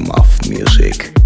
muff music.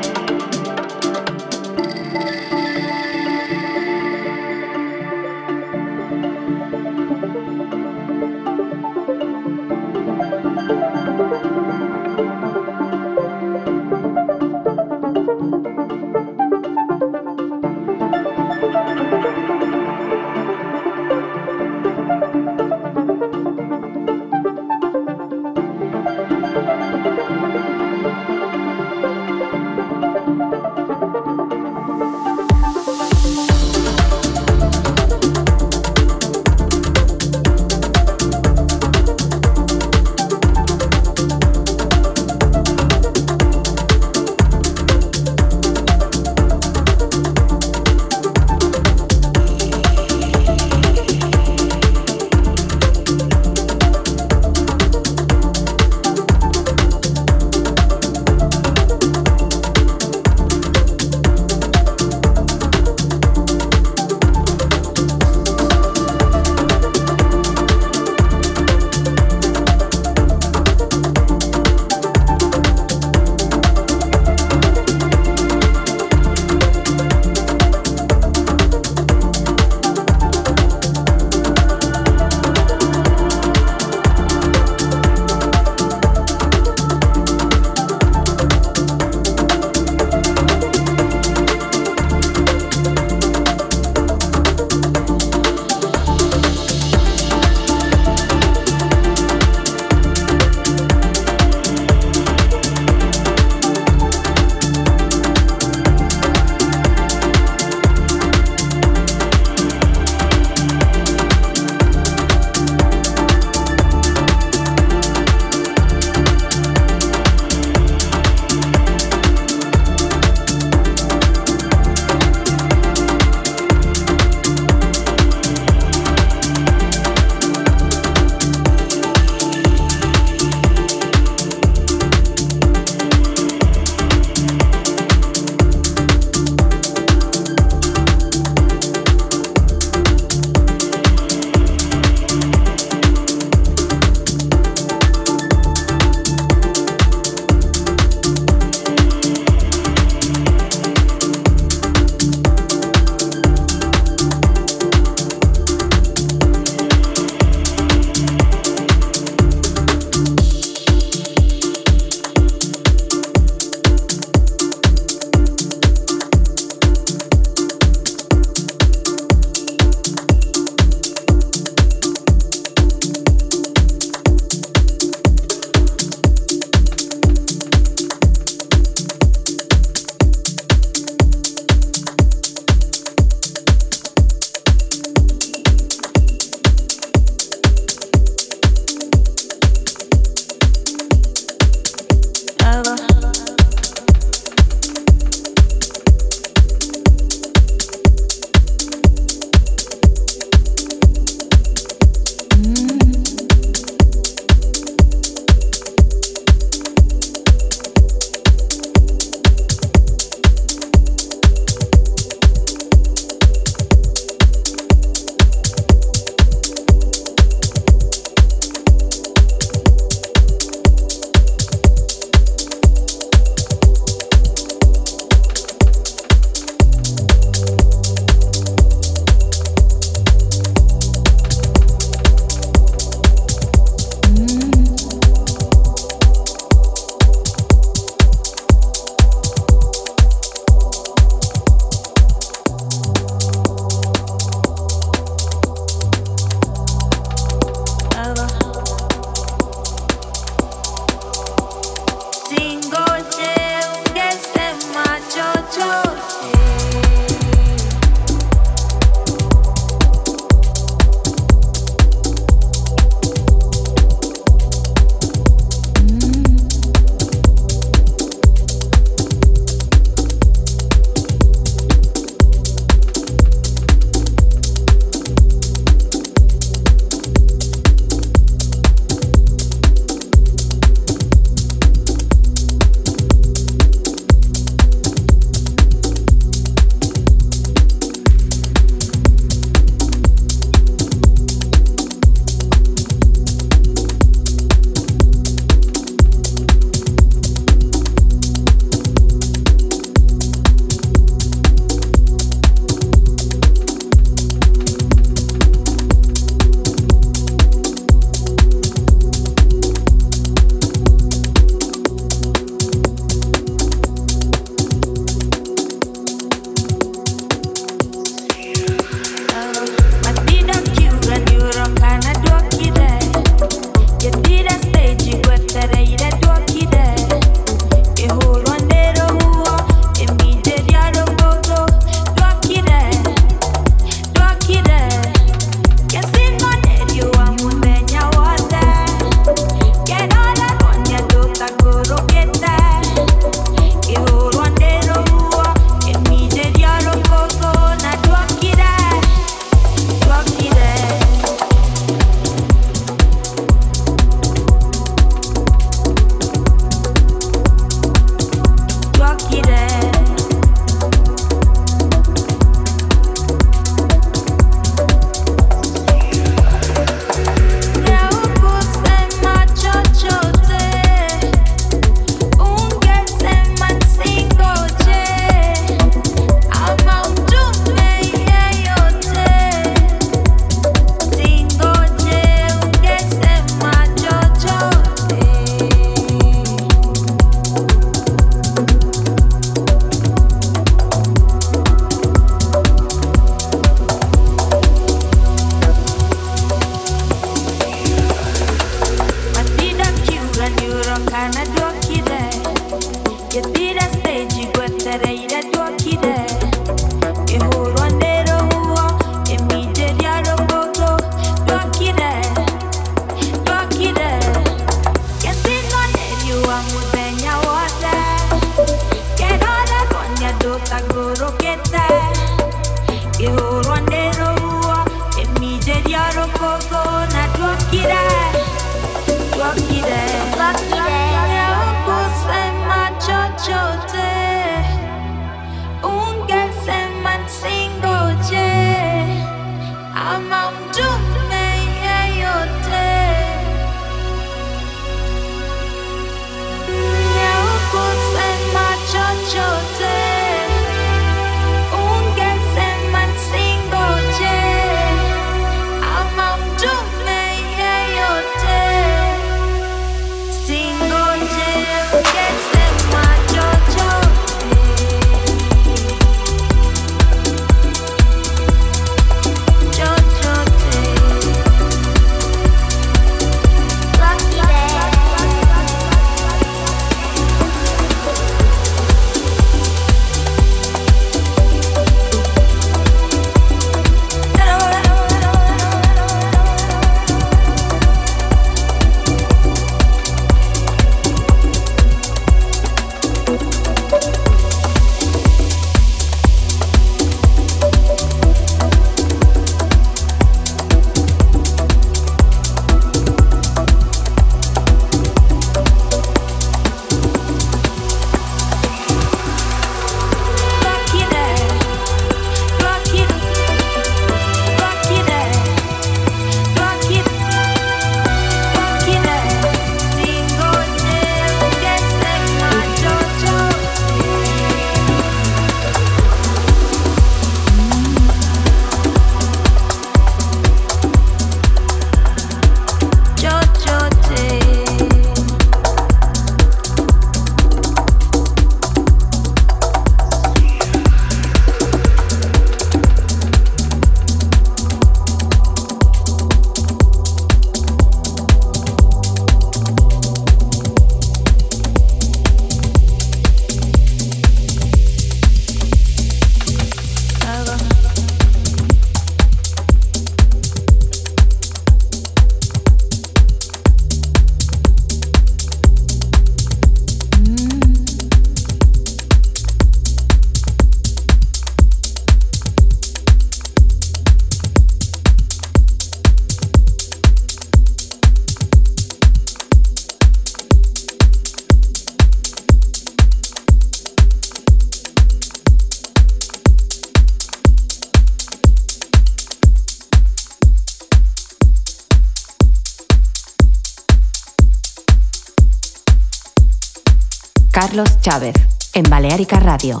En Balearica Radio.